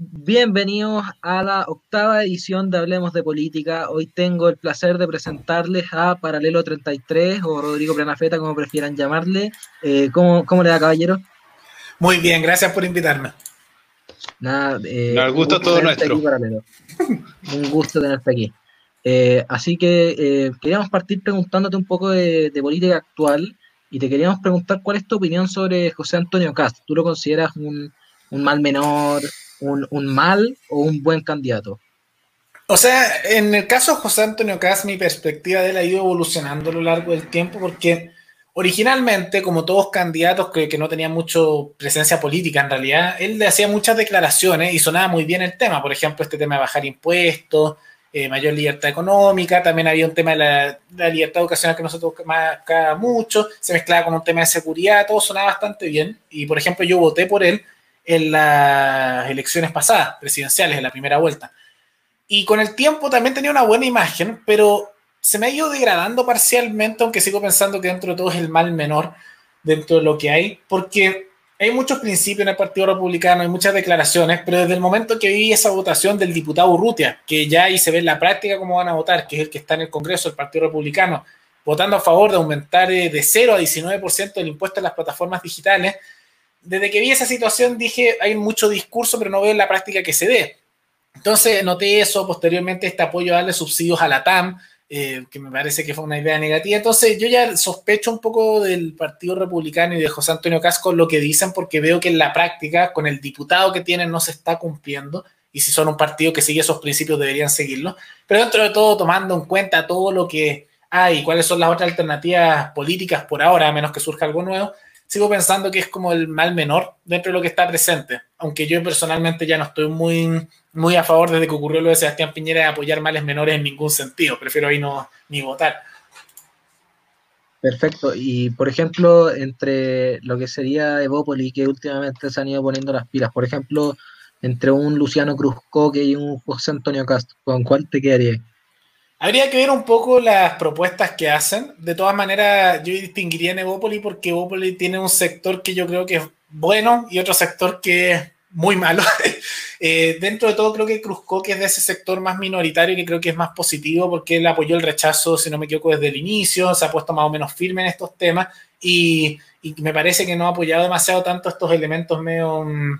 Bienvenidos a la octava edición de Hablemos de Política. Hoy tengo el placer de presentarles a Paralelo 33 o Rodrigo Planafeta, como prefieran llamarle. Eh, ¿cómo, ¿Cómo le da, caballero? Muy bien, gracias por invitarme. Nada, eh, no, el gusto es todo nuestro. un gusto tenerte aquí. Eh, así que eh, queríamos partir preguntándote un poco de, política actual y te queríamos preguntar cuál es tu opinión sobre José Antonio Cast. ¿Tú lo consideras un, un mal menor, un, mal o un buen candidato? O sea, en el caso de José Antonio Cast, mi perspectiva de él ha ido evolucionando a lo largo del tiempo porque originalmente, como todos candidatos que, que no tenían mucha presencia política en realidad, él le hacía muchas declaraciones y sonaba muy bien el tema. Por ejemplo, este tema de bajar impuestos, eh, mayor libertad económica, también había un tema de la, libertad educacional que nosotros marcaba mucho, se mezclaba con un tema de seguridad, todo sonaba bastante bien. Y por ejemplo, yo voté por él en las elecciones pasadas, presidenciales, en la primera vuelta. Y con el tiempo también tenía una buena imagen, pero se me ha ido degradando parcialmente, aunque sigo pensando que dentro de todo es el mal menor dentro de lo que hay, porque hay muchos principios en el Partido Republicano, hay muchas declaraciones, pero desde el momento que vi esa votación del diputado Urrutia, que ya ahí se ve en la práctica cómo van a votar, que es el que está en el Congreso del Partido Republicano, votando a favor de aumentar eh, de 0 a 19% el impuesto a las plataformas digitales, desde que vi esa situación dije, hay mucho discurso, pero no veo la práctica que se dé. Entonces noté eso, posteriormente este apoyo a darle subsidios a la TAM, eh, que me parece que fue una idea negativa. Entonces yo ya sospecho un poco del Partido Republicano y de José Antonio Casco lo que dicen, porque veo que en la práctica, con el diputado que tienen, no se está cumpliendo. Y si son un partido que sigue esos principios, deberían seguirlo. Pero dentro de todo, tomando en cuenta todo lo que hay, cuáles son las otras alternativas políticas por ahora, a menos que surja algo nuevo, sigo pensando que es como el mal menor dentro de lo que está presente. Aunque yo personalmente ya no estoy muy, muy a favor desde que ocurrió lo de Sebastián Piñera de apoyar males menores en ningún sentido. Prefiero ahí no ni votar. Perfecto. Y por ejemplo, entre lo que sería Evópoli, que últimamente se han ido poniendo las pilas, por ejemplo, entre un Luciano Cruzcoque y un José Antonio Castro, ¿con cuál te quedaría? Habría que ver un poco las propuestas que hacen. De todas maneras, yo distinguiría en Evópoli porque Evópoli tiene un sector que yo creo que es bueno y otro sector que es muy malo. Eh, dentro de todo, creo que Cruzcoque es de ese sector más minoritario que creo que es más positivo porque él apoyó el rechazo, si no me equivoco, desde el inicio, se ha puesto más o menos firme en estos temas y, y me parece que no ha apoyado demasiado tanto estos elementos medio mm,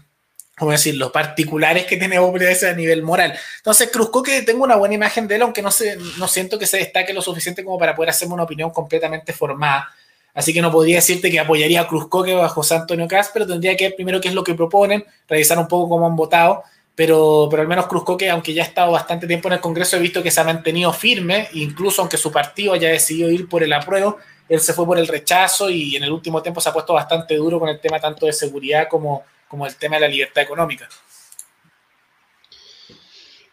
¿cómo decirlo?, particulares que tiene a nivel moral. Entonces, Cruzco que tengo una buena imagen de él, aunque no, se, no siento que se destaque lo suficiente como para poder hacerme una opinión completamente formada. Así que no podría decirte que apoyaría a Cruzcoque o José Antonio Cas, pero tendría que ver primero qué es lo que proponen, revisar un poco cómo han votado. Pero, pero al menos Cruzcoque, aunque ya ha estado bastante tiempo en el Congreso, he visto que se ha mantenido firme, incluso aunque su partido haya decidido ir por el apruebo, él se fue por el rechazo y en el último tiempo se ha puesto bastante duro con el tema tanto de seguridad como, como el tema de la libertad económica.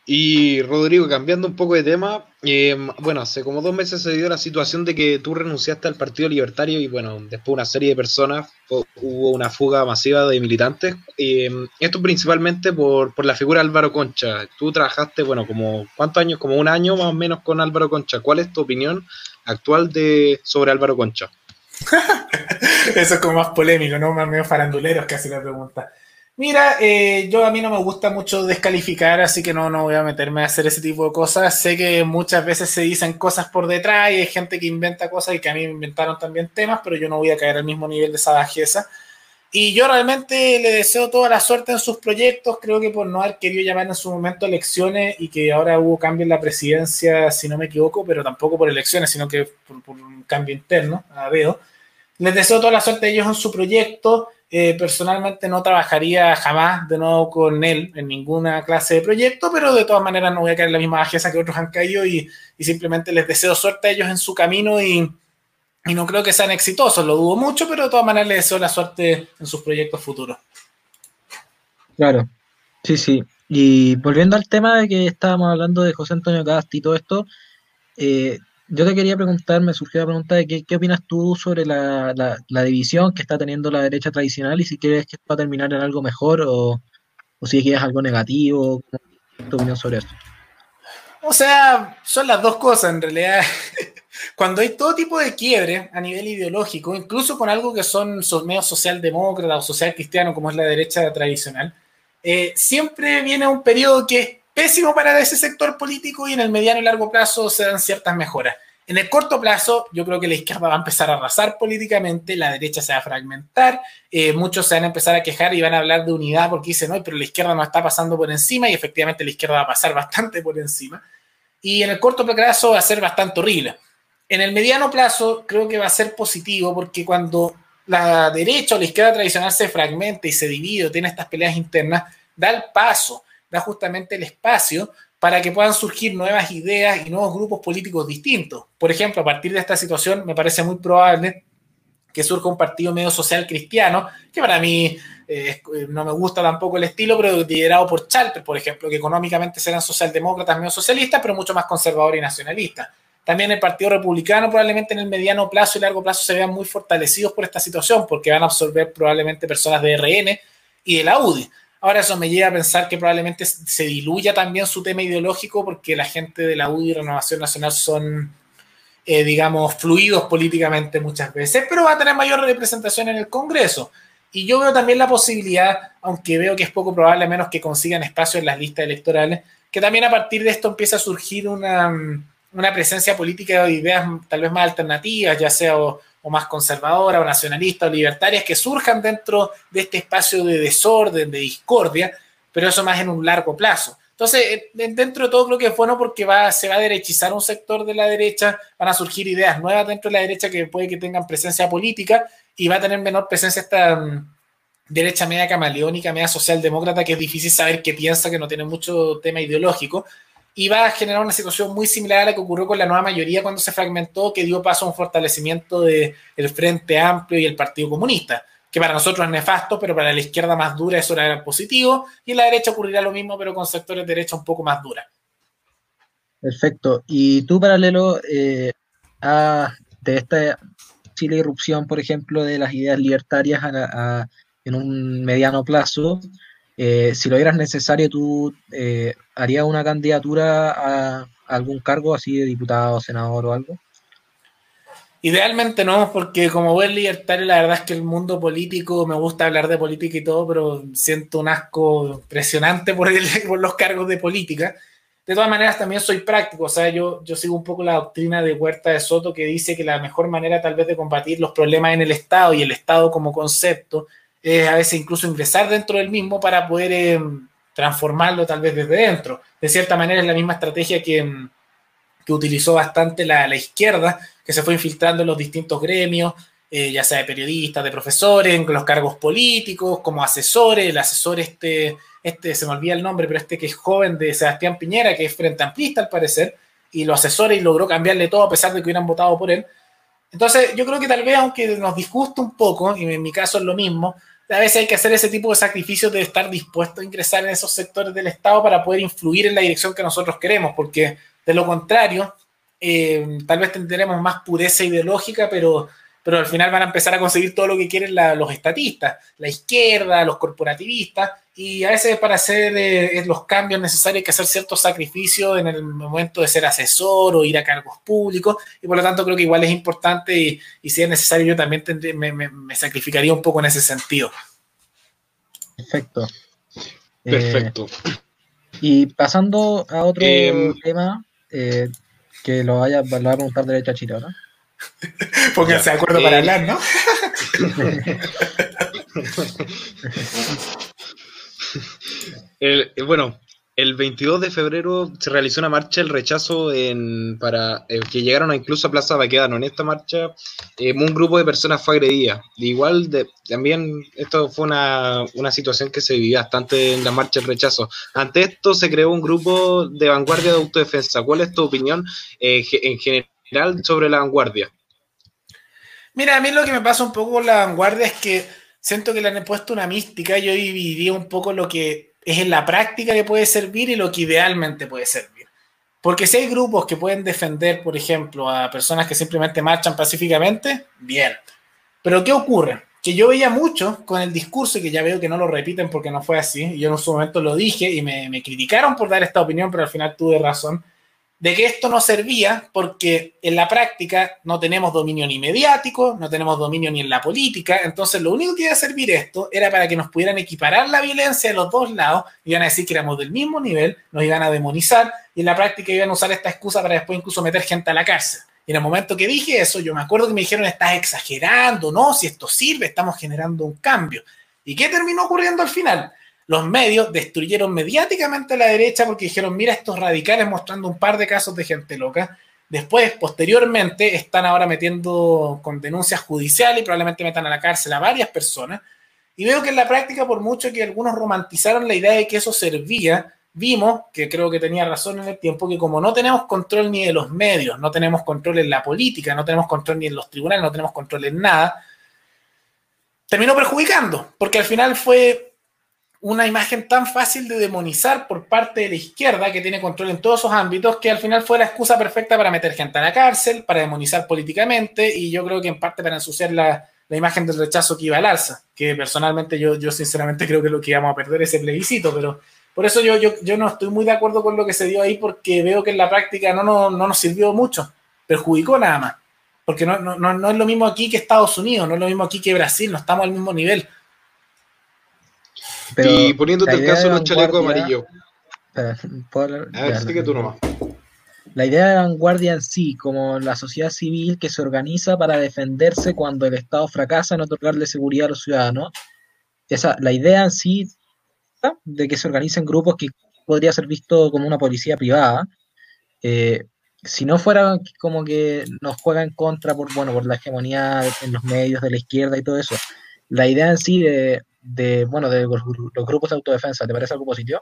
Y Rodrigo, cambiando un poco de tema, eh, bueno, hace como dos meses se dio la situación de que tú renunciaste al Partido Libertario y bueno, después una serie de personas hubo una fuga masiva de militantes. Eh, esto principalmente por, por, la figura de Álvaro Concha. Tú trabajaste, bueno, como ¿cuántos años? Como un año más o menos con Álvaro Concha. ¿Cuál es tu opinión actual de sobre Álvaro Concha? Eso es como más polémico, ¿no? Más medio faranduleros que hace la pregunta. Mira, eh, yo a mí no me gusta mucho descalificar, así que no, no voy a meterme a hacer ese tipo de cosas. Sé que muchas veces se dicen cosas por detrás y hay gente que inventa cosas y que a mí me inventaron también temas, pero yo no voy a caer al mismo nivel de esa bajeza. Y yo realmente le deseo toda la suerte en sus proyectos. Creo que por no haber querido llamar en su momento elecciones y que ahora hubo cambio en la presidencia, si no me equivoco, pero tampoco por elecciones, sino que por, un cambio interno, a veo. Les deseo toda la suerte a ellos en su proyecto. Eh, personalmente no trabajaría jamás de nuevo con él en ninguna clase de proyecto, pero de todas maneras no voy a caer en la misma bajeza que otros han caído y, simplemente les deseo suerte a ellos en su camino y, no creo que sean exitosos, lo dudo mucho, pero de todas maneras les deseo la suerte en sus proyectos futuros. Claro, sí, sí. Y volviendo al tema de que estábamos hablando de José Antonio Casti y todo esto, eh, yo te quería preguntar, me surgió la pregunta de qué, qué opinas tú sobre la, la, división que está teniendo la derecha tradicional y si crees que va a terminar en algo mejor o, o si quieres algo negativo. ¿Tu opinión sobre eso? O sea, son las dos cosas en realidad. cuando hay todo tipo de quiebre a nivel ideológico, incluso con algo que son, medios socialdemócratas o social cristiano, como es la derecha tradicional, eh, siempre viene un periodo que es pésimo para ese sector político y en el mediano y largo plazo se dan ciertas mejoras. En el corto plazo, yo creo que la izquierda va a empezar a arrasar políticamente, la derecha se va a fragmentar, eh, muchos se van a empezar a quejar y van a hablar de unidad porque dicen, no, pero la izquierda no está pasando por encima y efectivamente la izquierda va a pasar bastante por encima. Y en el corto plazo va a ser bastante horrible. En el mediano plazo creo que va a ser positivo porque cuando la derecha o la izquierda tradicional se fragmenta y se divide o tiene estas peleas internas, da el paso, da justamente el espacio para que puedan surgir nuevas ideas y nuevos grupos políticos distintos. Por ejemplo, a partir de esta situación me parece muy probable que surja un partido medio social cristiano, que para mí eh, eh, no me gusta tampoco el estilo, pero liderado por Chalper, por ejemplo, que económicamente serán socialdemócratas, medio socialistas, pero mucho más conservadores y nacionalistas. También el Partido Republicano probablemente en el mediano plazo y largo plazo se vean muy fortalecidos por esta situación, porque van a absorber probablemente personas de RN y de la UDI. Ahora eso me lleva a pensar que probablemente se diluya también su tema ideológico porque la gente de la UDI y Renovación Nacional son, eh, digamos, fluidos políticamente muchas veces, pero va a tener mayor representación en el Congreso. Y yo veo también la posibilidad, aunque veo que es poco probable, a menos que consigan espacio en las listas electorales, que también a partir de esto empiece a surgir una, una presencia política de ideas tal vez más alternativas, ya sea o más conservadora o nacionalista o libertarias que surjan dentro de este espacio de desorden, de discordia, pero eso más en un largo plazo. Entonces, dentro de todo creo que es bueno porque va, se va a derechizar un sector de la derecha, van a surgir ideas nuevas dentro de la derecha que puede que tengan presencia política y va a tener menor presencia esta mm, derecha media camaleónica, media socialdemócrata, que es difícil saber qué piensa, que no tiene mucho tema ideológico va a generar una situación muy similar a la que ocurrió con la nueva mayoría cuando se fragmentó, que dio paso a un fortalecimiento del Frente Amplio y el Partido Comunista, que para nosotros es nefasto, pero para la izquierda más dura eso era positivo, y en la derecha ocurrirá lo mismo, pero con sectores de derecha un poco más dura. Perfecto. Y tú, paralelo eh, a de esta Chile irrupción, por ejemplo, de las ideas libertarias en un mediano plazo, eh, si lo vieras necesario, ¿tú eh, harías una candidatura a, algún cargo así de diputado, senador o algo? Idealmente no, porque como buen libertario, la verdad es que el mundo político, me gusta hablar de política y todo, pero siento un asco impresionante por, por los cargos de política. De todas maneras, también soy práctico, o sea, yo, yo sigo un poco la doctrina de Huerta de Soto que dice que la mejor manera tal vez de combatir los problemas en el Estado y el Estado como concepto es a veces incluso ingresar dentro del mismo para poder eh, transformarlo tal vez desde dentro. De cierta manera es la misma estrategia que, mm, que utilizó bastante la, la, izquierda, que se fue infiltrando en los distintos gremios, eh, ya sea de periodistas, de profesores, en los cargos políticos, como asesores, el asesor este, este, se me olvida el nombre, pero este que es joven de Sebastián Piñera, que es frente amplista al parecer, y lo asesora y logró cambiarle todo a pesar de que hubieran votado por él. Entonces, yo creo que tal vez, aunque nos disguste un poco, y en mi caso es lo mismo, a veces hay que hacer ese tipo de sacrificios de estar dispuesto a ingresar en esos sectores del Estado para poder influir en la dirección que nosotros queremos, porque de lo contrario, eh, tal vez tendremos más pureza ideológica, pero pero al final van a empezar a conseguir todo lo que quieren los estatistas, la izquierda, los corporativistas, y a veces para hacer eh, los cambios necesarios hay que hacer ciertos sacrificios en el momento de ser asesor o ir a cargos públicos, y por lo tanto creo que igual es importante y, si es necesario yo también me, sacrificaría un poco en ese sentido. Perfecto. Perfecto. Eh, y pasando a otro em, tema, eh, que lo vaya, lo voy a preguntar derecho a Chile, ¿no? Pónganse de acuerdo para hablar, ¿no? el, bueno, el 22 de febrero se realizó una marcha el rechazo en, para eh, que llegaron a incluso a Plaza Baquedano. En esta marcha eh, un grupo de personas fue agredida. igual de, también esto fue una, una, situación que se vivía bastante en la marcha del rechazo. Ante esto se creó un grupo de vanguardia de autodefensa. ¿Cuál es tu opinión eh, en general? Sobre la vanguardia? Mira, a mí lo que me pasa un poco con la vanguardia es que siento que le han puesto una mística. Yo dividiría un poco lo que es en la práctica que puede servir y lo que idealmente puede servir. Porque si hay grupos que pueden defender, por ejemplo, a personas que simplemente marchan pacíficamente, bien. Pero ¿qué ocurre? Que yo veía mucho con el discurso que ya veo que no lo repiten porque no fue así. Yo en su momento lo dije y me criticaron por dar esta opinión, pero al final tuve razón de que esto no servía porque en la práctica no tenemos dominio ni mediático, no tenemos dominio ni en la política, entonces lo único que iba a servir esto era para que nos pudieran equiparar la violencia de los dos lados, iban a decir que éramos del mismo nivel, nos iban a demonizar y en la práctica iban a usar esta excusa para después incluso meter gente a la cárcel. Y en el momento que dije eso, yo me acuerdo que me dijeron, estás exagerando, no, si esto sirve, estamos generando un cambio. ¿Y qué terminó ocurriendo al final? Los medios destruyeron mediáticamente a la derecha porque dijeron, mira estos radicales mostrando un par de casos de gente loca. Después, posteriormente, están ahora metiendo con denuncias judiciales y probablemente metan a la cárcel a varias personas. Y veo que en la práctica, por mucho que algunos romantizaron la idea de que eso servía, vimos, que creo que tenía razón en el tiempo, que como no tenemos control ni de los medios, no tenemos control en la política, no tenemos control ni en los tribunales, no tenemos control en nada, terminó perjudicando, porque al final fue una imagen tan fácil de demonizar por parte de la izquierda, que tiene control en todos esos ámbitos, que al final fue la excusa perfecta para meter gente a la cárcel, para demonizar políticamente y yo creo que en parte para ensuciar la, imagen del rechazo que iba al alza, que personalmente yo, yo sinceramente creo que lo que íbamos a perder es el plebiscito, pero por eso yo, yo, yo no estoy muy de acuerdo con lo que se dio ahí porque veo que en la práctica no, no, no nos sirvió mucho, perjudicó nada más, porque no, no, no es lo mismo aquí que Estados Unidos, no es lo mismo aquí que Brasil, no estamos al mismo nivel y poniéndote el caso de los chalecos amarillos. A ver, sigue tú nomás. La idea de vanguardia en sí, como la sociedad civil que se organiza para defenderse cuando el Estado fracasa en otorgarle seguridad a los ciudadanos, esa, la idea en sí de que se organicen grupos que podría ser visto como una policía privada, eh, si no fuera como que nos juega en contra por, bueno, por la hegemonía en los medios de la izquierda y todo eso, la idea en sí de, de, bueno, de los, grupos de autodefensa, ¿te parece algo positivo?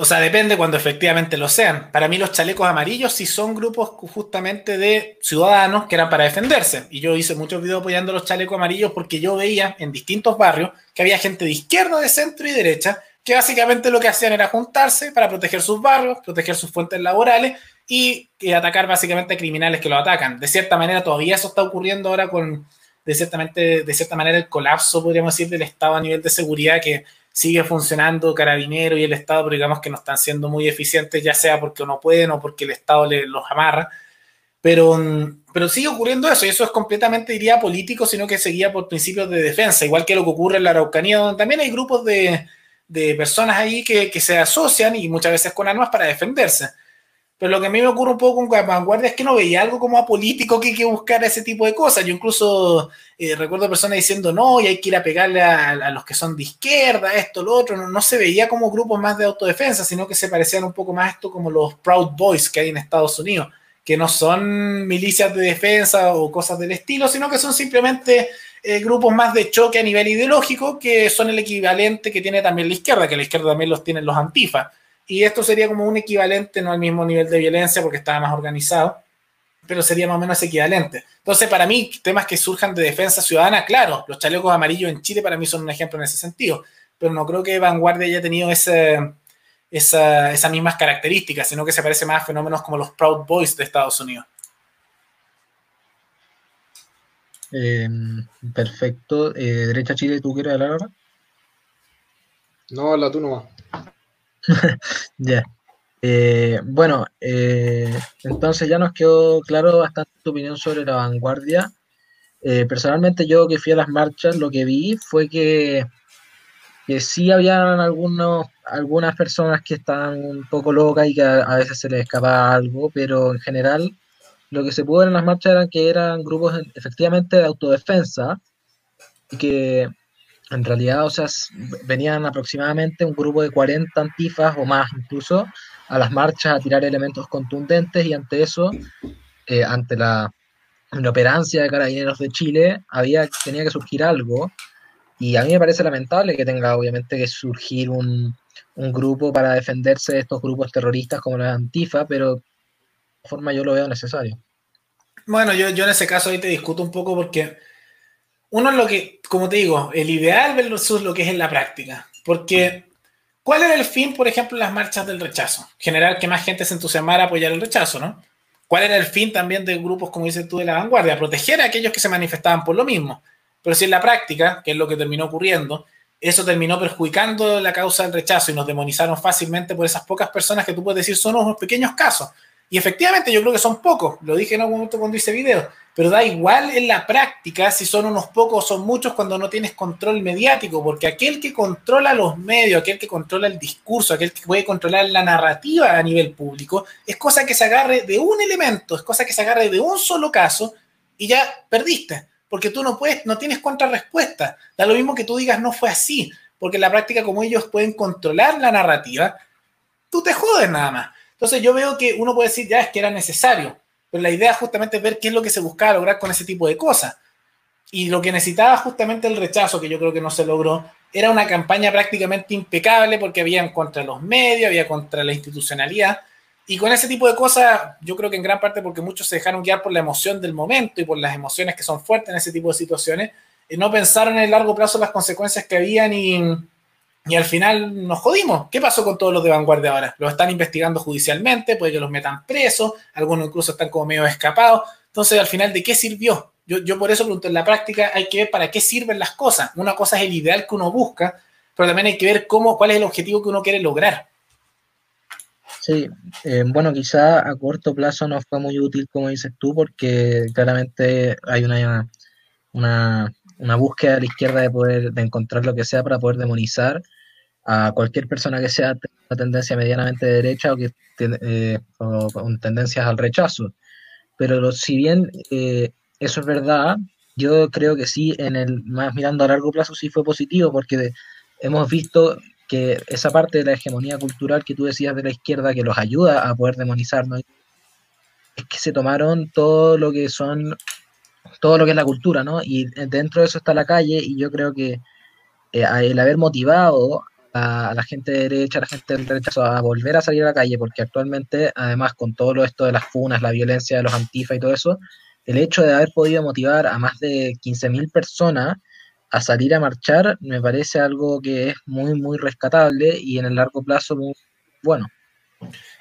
O sea, depende cuando efectivamente lo sean. Para mí los chalecos amarillos sí son grupos justamente de ciudadanos que eran para defenderse. Y yo hice muchos videos apoyando los chalecos amarillos porque yo veía en distintos barrios que había gente de izquierda, de centro y derecha que básicamente lo que hacían era juntarse para proteger sus barrios, proteger sus fuentes laborales y, atacar básicamente a criminales que lo atacan. De cierta manera todavía eso está ocurriendo ahora con, de, cierta manera el colapso, podríamos decir, del Estado a nivel de seguridad que sigue funcionando Carabinero y el Estado, pero digamos que no están siendo muy eficientes, ya sea porque no pueden o porque el Estado los amarra. Pero, pero sigue ocurriendo eso, y eso es completamente, diría, político, sino que seguía por principios de defensa, igual que lo que ocurre en la Araucanía, donde también hay grupos de, de personas ahí que, se asocian y muchas veces con armas para defenderse. Pero lo que a mí me ocurre un poco con Vanguardia es que no veía algo como apolítico que hay que buscar ese tipo de cosas. Yo incluso eh, recuerdo personas diciendo, no, y hay que ir a pegarle a, los que son de izquierda, esto, lo otro. No, se veía como grupos más de autodefensa, sino que se parecían un poco más a esto como los Proud Boys que hay en Estados Unidos, que no son milicias de defensa o cosas del estilo, sino que son simplemente eh, grupos más de choque a nivel ideológico, que son el equivalente que tiene también la izquierda, que la izquierda también los tienen los antifa y esto sería como un equivalente, no al mismo nivel de violencia porque estaba más organizado, pero sería más o menos equivalente. Entonces, para mí, temas que surjan de defensa ciudadana, claro, los chalecos amarillos en Chile para mí son un ejemplo en ese sentido, pero no creo que Vanguardia haya tenido ese, esa, esas mismas características, sino que se parece más a fenómenos como los Proud Boys de Estados Unidos. Em, perfecto. Eh, derecha Chile, ¿tú quieres hablar ahora? No, habla tú nomás. ya. Eh, bueno, eh, entonces ya nos quedó claro bastante tu opinión sobre la vanguardia. Eh, personalmente yo que fui a las marchas, lo que vi fue que, que sí habían algunos, algunas personas que estaban un poco locas y que a, veces se les escapaba algo, pero en general lo que se pudo ver en las marchas eran que eran grupos efectivamente de autodefensa y que en realidad, o sea, venían aproximadamente un grupo de 40 antifas o más incluso a las marchas a tirar elementos contundentes y ante eso, eh, ante la inoperancia de carabineros de Chile, había, tenía que surgir algo y a mí me parece lamentable que tenga obviamente que surgir un, un grupo para defenderse de estos grupos terroristas como la antifa, pero de forma yo lo veo necesario. Bueno, yo, yo en ese caso ahí te discuto un poco porque uno es lo que, como te digo, el ideal versus lo que es en la práctica. Porque, ¿cuál era el fin, por ejemplo, las marchas del rechazo? Generar que más gente se entusiasmara a apoyar el rechazo, ¿no? ¿Cuál era el fin también de grupos, como dices tú, de la vanguardia? Proteger a aquellos que se manifestaban por lo mismo. Pero si en la práctica, que es lo que terminó ocurriendo, eso terminó perjudicando la causa del rechazo y nos demonizaron fácilmente por esas pocas personas que tú puedes decir son unos pequeños casos. Y efectivamente yo creo que son pocos, lo dije en algún momento cuando hice video, pero da igual en la práctica si son unos pocos o son muchos cuando no tienes control mediático, porque aquel que controla los medios, aquel que controla el discurso, aquel que puede controlar la narrativa a nivel público, es cosa que se agarre de un elemento, es cosa que se agarre de un solo caso y ya perdiste, porque tú no puedes, no tienes contrarrespuesta. Da lo mismo que tú digas no fue así, porque en la práctica como ellos pueden controlar la narrativa, tú te jodes nada más. Entonces yo veo que uno puede decir, ya es que era necesario, pero la idea justamente es ver qué es lo que se buscaba lograr con ese tipo de cosas. Y lo que necesitaba justamente el rechazo, que yo creo que no se logró, era una campaña prácticamente impecable porque había contra los medios, había contra la institucionalidad. Y con ese tipo de cosas, yo creo que en gran parte porque muchos se dejaron guiar por la emoción del momento y por las emociones que son fuertes en ese tipo de situaciones, y no pensaron en el largo plazo las consecuencias que habían y, y al final nos jodimos. ¿Qué pasó con todos los de vanguardia ahora? Los están investigando judicialmente, puede que los metan presos, algunos incluso están como medio escapados. Entonces, al final, ¿de qué sirvió? Yo, yo por eso pregunto, en la práctica hay que ver para qué sirven las cosas. Una cosa es el ideal que uno busca, pero también hay que ver cómo, cuál es el objetivo que uno quiere lograr. Sí, eh, bueno, quizá a corto plazo no fue muy útil, como dices tú, porque claramente hay una, una, una búsqueda de la izquierda de poder de encontrar lo que sea para poder demonizar a cualquier persona que sea una tendencia medianamente derecha o que eh, con tendencias al rechazo. Pero si bien eh, eso es verdad, yo creo que sí, en el más mirando a largo plazo sí fue positivo, porque hemos visto que esa parte de la hegemonía cultural que tú decías de la izquierda que los ayuda a poder demonizarnos es que se tomaron todo lo que son todo lo que es la cultura, ¿no? Y dentro de eso está la calle y yo creo que eh, el haber motivado a, la gente de derecha, a la gente del rechazo a volver a salir a la calle, porque actualmente, además, con todo lo esto de las funas, la violencia de los antifa y todo eso, el hecho de haber podido motivar a más de 15.000 personas a salir a marchar me parece algo que es muy, muy rescatable y en el largo plazo muy bueno.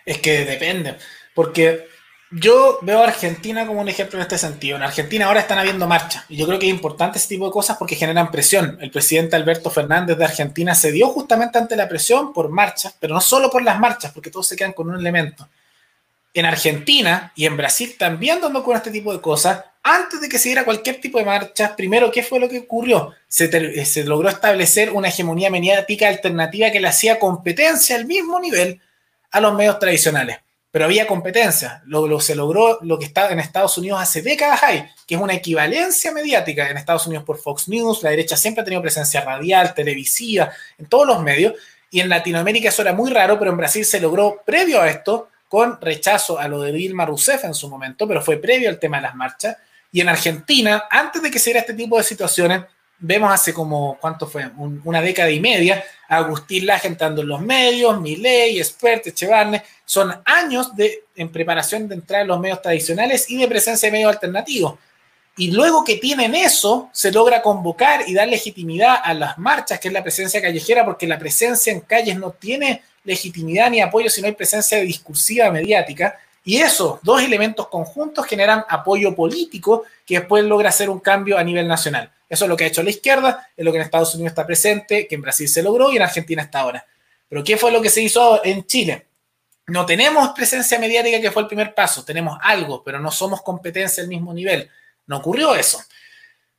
Es que depende, porque yo veo a Argentina como un ejemplo en este sentido. En Argentina ahora están habiendo marchas y yo creo que es importante ese tipo de cosas porque generan presión. El presidente Alberto Fernández de Argentina se dio justamente ante la presión por marchas, pero no solo por las marchas, porque todos se quedan con un elemento. En Argentina y en Brasil también dando con este tipo de cosas, antes de que se diera cualquier tipo de marcha, primero, ¿qué fue lo que ocurrió? Se, se logró establecer una hegemonía mediática alternativa que le hacía competencia al mismo nivel a los medios tradicionales pero había competencia. Lo, se logró lo que está en Estados Unidos hace décadas hay, que es una equivalencia mediática en Estados Unidos por Fox News. La derecha siempre ha tenido presencia radial, televisiva, en todos los medios. Y en Latinoamérica eso era muy raro, pero en Brasil se logró previo a esto, con rechazo a lo de Dilma Rousseff en su momento, pero fue previo al tema de las marchas. Y en Argentina, antes de que se diera este tipo de situaciones, vemos hace como, ¿cuánto fue? una década y media, Agustín Laje entrando en los medios, Milei, Expert, Echevarne, son años de, en preparación de entrar en los medios tradicionales y de presencia de medios alternativos. Y luego que tienen eso, se logra convocar y dar legitimidad a las marchas, que es la presencia callejera, porque la presencia en calles no tiene legitimidad ni apoyo si no hay presencia discursiva mediática. Y esos dos elementos conjuntos generan apoyo político que después logra hacer un cambio a nivel nacional. Eso es lo que ha hecho la izquierda, es lo que en Estados Unidos está presente, que en Brasil se logró y en Argentina está ahora. Pero ¿qué fue lo que se hizo en Chile? No tenemos presencia mediática que fue el primer paso, tenemos algo, pero no somos competencia al mismo nivel. No ocurrió eso.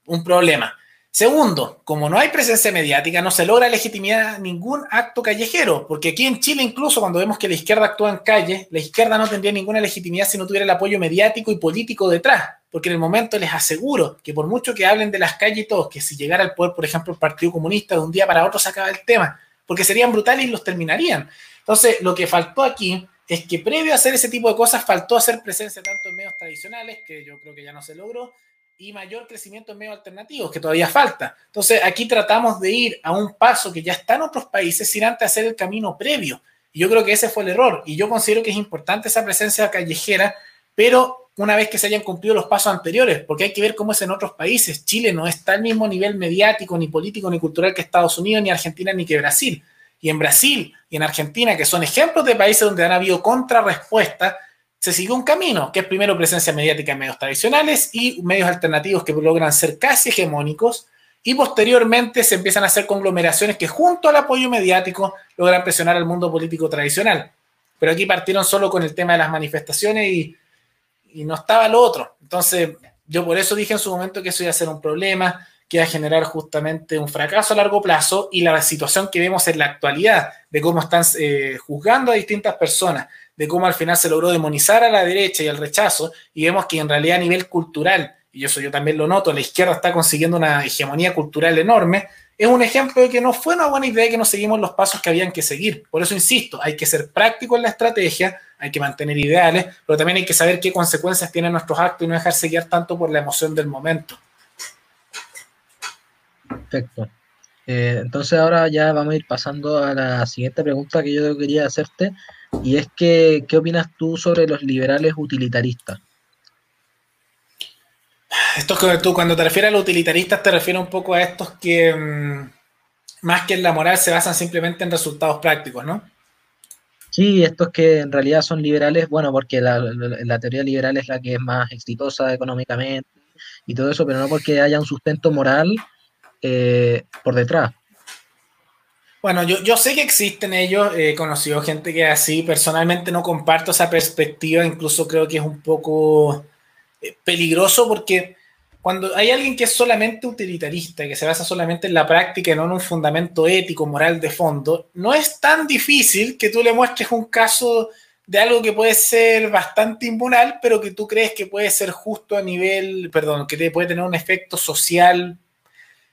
Un problema. Segundo, como no hay presencia mediática, no se logra legitimidad ningún acto callejero, porque aquí en Chile incluso cuando vemos que la izquierda actúa en calle, la izquierda no tendría ninguna legitimidad si no tuviera el apoyo mediático y político detrás, porque en el momento les aseguro que por mucho que hablen de las calles y todos, que si llegara al poder, por ejemplo, el Partido Comunista de un día para otro se acaba el tema, porque serían brutales y los terminarían. Entonces, lo que faltó aquí es que previo a hacer ese tipo de cosas, faltó hacer presencia tanto en medios tradicionales, que yo creo que ya no se logró, y mayor crecimiento en medios alternativos, que todavía falta. Entonces, aquí tratamos de ir a un paso que ya está en otros países sin antes hacer el camino previo. Y yo creo que ese fue el error. Y yo considero que es importante esa presencia callejera, pero una vez que se hayan cumplido los pasos anteriores, porque hay que ver cómo es en otros países. Chile no está al mismo nivel mediático, ni político, ni cultural que Estados Unidos, ni Argentina, ni que Brasil. Y en Brasil y en Argentina, que son ejemplos de países donde han habido contrarrespuestas, se siguió un camino, que es primero presencia mediática en medios tradicionales y medios alternativos que logran ser casi hegemónicos, y posteriormente se empiezan a hacer conglomeraciones que junto al apoyo mediático logran presionar al mundo político tradicional. pero aquí partieron solo con el tema de las manifestaciones y, no estaba lo otro. Entonces, yo por eso dije en su momento que eso iba a ser un problema, que iba a generar justamente un fracaso a largo plazo y la situación que vemos en la actualidad de cómo están eh, juzgando a distintas personas, de cómo al final se logró demonizar a la derecha y al rechazo y vemos que en realidad a nivel cultural, y eso yo también lo noto, la izquierda está consiguiendo una hegemonía cultural enorme, es un ejemplo de que no fue una buena idea que no seguimos los pasos que habían que seguir. Por eso insisto, hay que ser práctico en la estrategia, hay que mantener ideales, pero también hay que saber qué consecuencias tienen nuestros actos y no dejarse guiar tanto por la emoción del momento. Perfecto. Eh, entonces ahora ya vamos a ir pasando a la siguiente pregunta que yo quería hacerte, y es que, ¿qué opinas tú sobre los liberales utilitaristas? Esto es que tú cuando te refieres a los utilitaristas te refieres un poco a estos que mm, más que en la moral se basan simplemente en resultados prácticos, ¿no? Sí, estos que en realidad son liberales, bueno, porque la, la, teoría liberal es la que es más exitosa económicamente y todo eso, pero no porque haya un sustento moral eh, por detrás. Bueno, yo, yo, sé que existen ellos, he conocido gente que así, personalmente no comparto esa perspectiva, incluso creo que es un poco eh, peligroso porque cuando hay alguien que es solamente utilitarista, que se basa solamente en la práctica y no en un fundamento ético, moral de fondo, no es tan difícil que tú le muestres un caso de algo que puede ser bastante inmoral, pero que tú crees que puede ser justo a nivel, perdón, que te puede tener un efecto social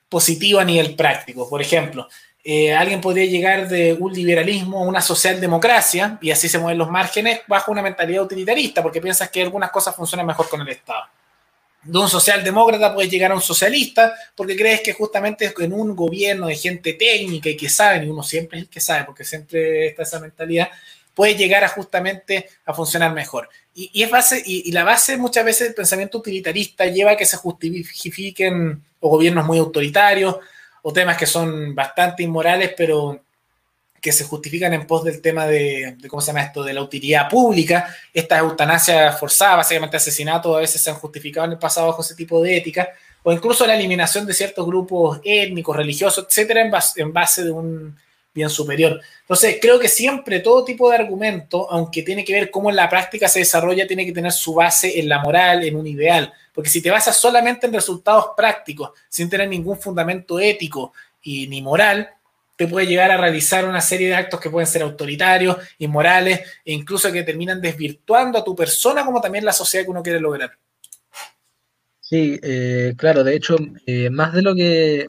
positivo a nivel práctico. Por ejemplo, eh, alguien podría llegar de un liberalismo a una socialdemocracia y así se mueven los márgenes bajo una mentalidad utilitarista, porque piensas que algunas cosas funcionan mejor con el Estado de un socialdemócrata puedes llegar a un socialista porque crees que justamente en un gobierno de gente técnica y que saben, y uno siempre es el que sabe, porque siempre está esa mentalidad, puede llegar a justamente a funcionar mejor. Y, la base muchas veces del pensamiento utilitarista lleva a que se justifiquen o gobiernos muy autoritarios o temas que son bastante inmorales, pero que se justifican en pos del tema de, ¿cómo se llama esto?, de la utilidad pública. Esta eutanasia forzada, básicamente asesinatos, a veces se han justificado en el pasado bajo ese tipo de ética, o incluso la eliminación de ciertos grupos étnicos, religiosos, etcétera, en base, en base de un bien superior. Entonces, creo que siempre todo tipo de argumento, aunque tiene que ver cómo en la práctica se desarrolla, tiene que tener su base en la moral, en un ideal. Porque si te basas solamente en resultados prácticos, sin tener ningún fundamento ético y ni moral, te puede llegar a realizar una serie de actos que pueden ser autoritarios, inmorales e incluso que terminan desvirtuando a tu persona como también la sociedad que uno quiere lograr. Sí, eh, claro, de hecho, eh, más de lo que,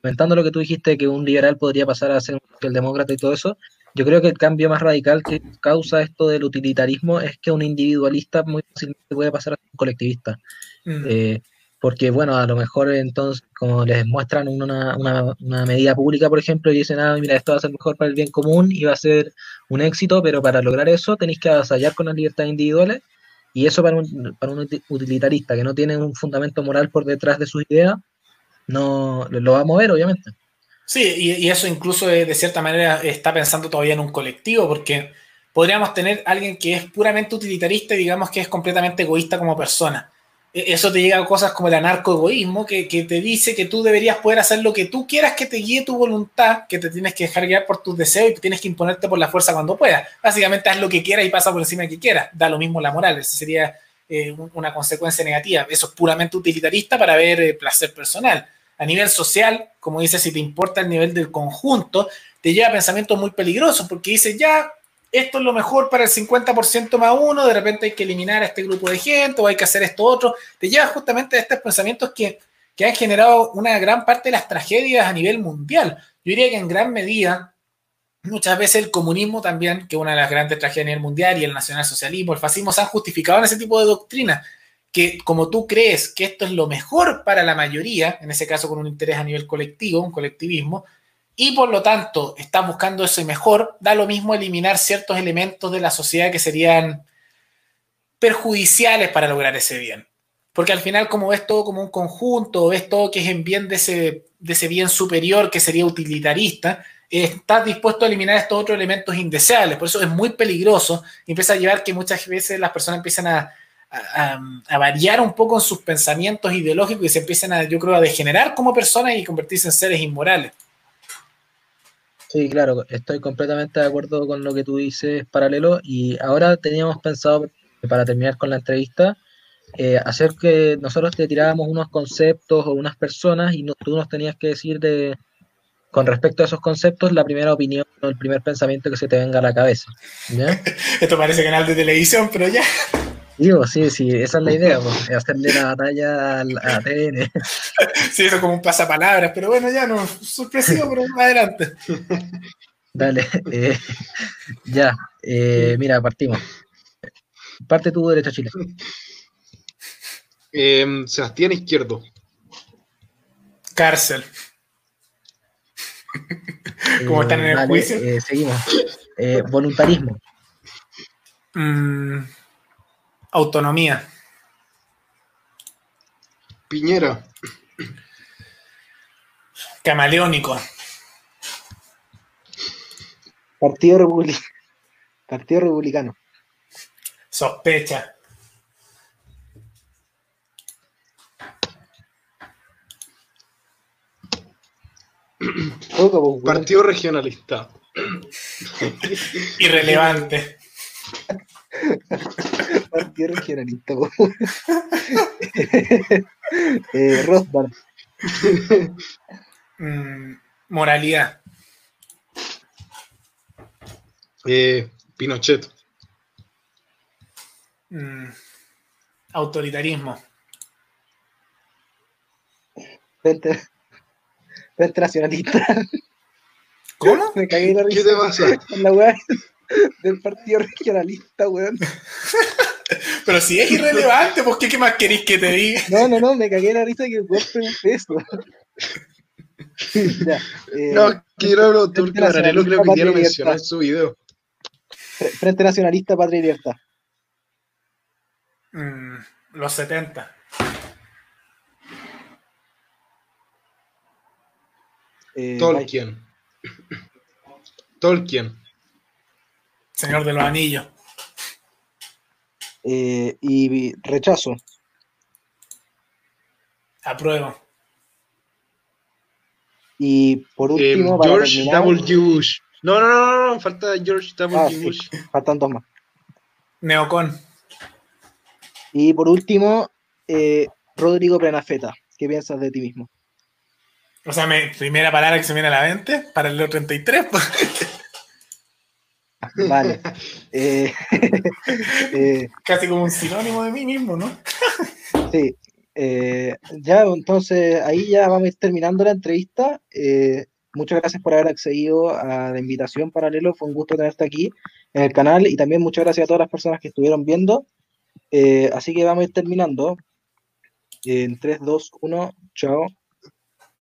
comentando lo que tú dijiste, que un liberal podría pasar a ser un socialdemócrata y todo eso, yo creo que el cambio más radical que causa esto del utilitarismo es que un individualista muy fácilmente puede pasar a un colectivista. Mm. Eh, porque bueno, a lo mejor entonces, como les muestran una, una, medida pública, por ejemplo, y dicen, ah, mira, esto va a ser mejor para el bien común y va a ser un éxito, pero para lograr eso tenéis que avasallar con las libertades individuales, y eso para un, para un utilitarista que no tiene un fundamento moral por detrás de sus ideas, no lo va a mover, obviamente. Sí, y, y eso incluso de, de cierta manera está pensando todavía en un colectivo, porque podríamos tener alguien que es puramente utilitarista y digamos que es completamente egoísta como persona e-, eso te llega a cosas como el anarcoegoísmo, que, que te dice que tú deberías poder hacer lo que tú quieras que te guíe tu voluntad, que te tienes que dejar guiar por tus deseos y tienes que imponerte por la fuerza cuando puedas. Básicamente haz lo que quieras y pasa por encima de que quieras. Da lo mismo la moral, esa sería eh, una consecuencia negativa. Eso es puramente utilitarista para ver eh, placer personal. A nivel social, como dice, si te importa el nivel del conjunto, te lleva a pensamientos muy peligrosos porque dice, ya, esto es lo mejor para el 50% más uno, de repente hay que eliminar a este grupo de gente o hay que hacer esto otro, te lleva justamente a estos pensamientos que, que han generado una gran parte de las tragedias a nivel mundial. Yo diría que en gran medida, muchas veces el comunismo también, que es una de las grandes tragedias a nivel mundial, y el nacionalsocialismo, el fascismo, se han justificado en ese tipo de doctrina, que como tú crees que esto es lo mejor para la mayoría, en ese caso con un interés a nivel colectivo, un colectivismo, y por lo tanto estás buscando ese mejor, da lo mismo eliminar ciertos elementos de la sociedad que serían perjudiciales para lograr ese bien. Porque al final, como ves todo como un conjunto, ves todo que es en bien de ese, de ese bien superior que sería utilitarista, estás dispuesto a eliminar estos otros elementos indeseables. Por eso es muy peligroso y empieza a llevar que muchas veces las personas empiezan a, a, a, variar un poco en sus pensamientos ideológicos y se empiezan a, yo creo, a degenerar como personas y convertirse en seres inmorales. Sí, claro, estoy completamente de acuerdo con lo que tú dices, paralelo. Y ahora teníamos pensado, para terminar con la entrevista, eh, hacer que nosotros te tirábamos unos conceptos o unas personas y no, tú nos tenías que decir de, con respecto a esos conceptos, la primera opinión o el primer pensamiento que se te venga a la cabeza. ¿ya? Esto parece canal de televisión, pero ya. Digo, sí, sí, esa es la idea, pues, hacerle la batalla al a TN. Sí, eso como un pasapalabras, pero bueno, ya no, sorpresivo, pero más adelante. Dale, eh, ya, eh, mira, partimos. Parte tu derecha, Chile. Eh, Sebastián Izquierdo. Cárcel. ¿Cómo están en el Vale, juicio? eh, seguimos. Eh, voluntarismo. Mm, autonomía. Piñera. Camaleónico. Partido, Republi- Partido Republicano. Sospecha. Pues. Partido Regionalista. Irrelevante. Partido regionalista. eh, Rothbard. Mm, moralidad. Eh, Pinochet. Mm, autoritarismo. Frente, Frente Nacionalista. ¿Cómo? Me cagué la ¿Qué risa te pasa? con la weá del Partido Regionalista, weón. Pero si es irrelevante, pues ¿qué, qué más queréis que te diga? No, no, no, me cagué la risa que el weón eso. ya, eh, No, quiero Frente Paralelo creo que ya lo mencionó en su video. Fre- Frente Nacionalista, Patria y Libertad. Mm, los 70. Eh, Tolkien. Tolkien. Señor de los Anillos. Eh, y rechazo. Apruebo. Y por Eh, último, George terminar, W. Bush. No, no, no, no, falta George W. Ah, sí. Bush. faltan dos más. Neocon. Y por último, eh, Rodrigo Prenafeta. ¿Qué piensas de ti mismo? O sea, me, primera palabra que se viene a la mente para el 33. Vale. Eh, eh, Casi como un sinónimo de mí mismo, ¿no? sí. Eh, ya, entonces ahí ya vamos a ir terminando la entrevista. Eh, muchas gracias por haber accedido a la invitación paralelo. Fue un gusto tenerte aquí en el canal y también muchas gracias a todas las personas que estuvieron viendo. Eh, así que vamos a ir terminando. En 3, 2, 1, chao.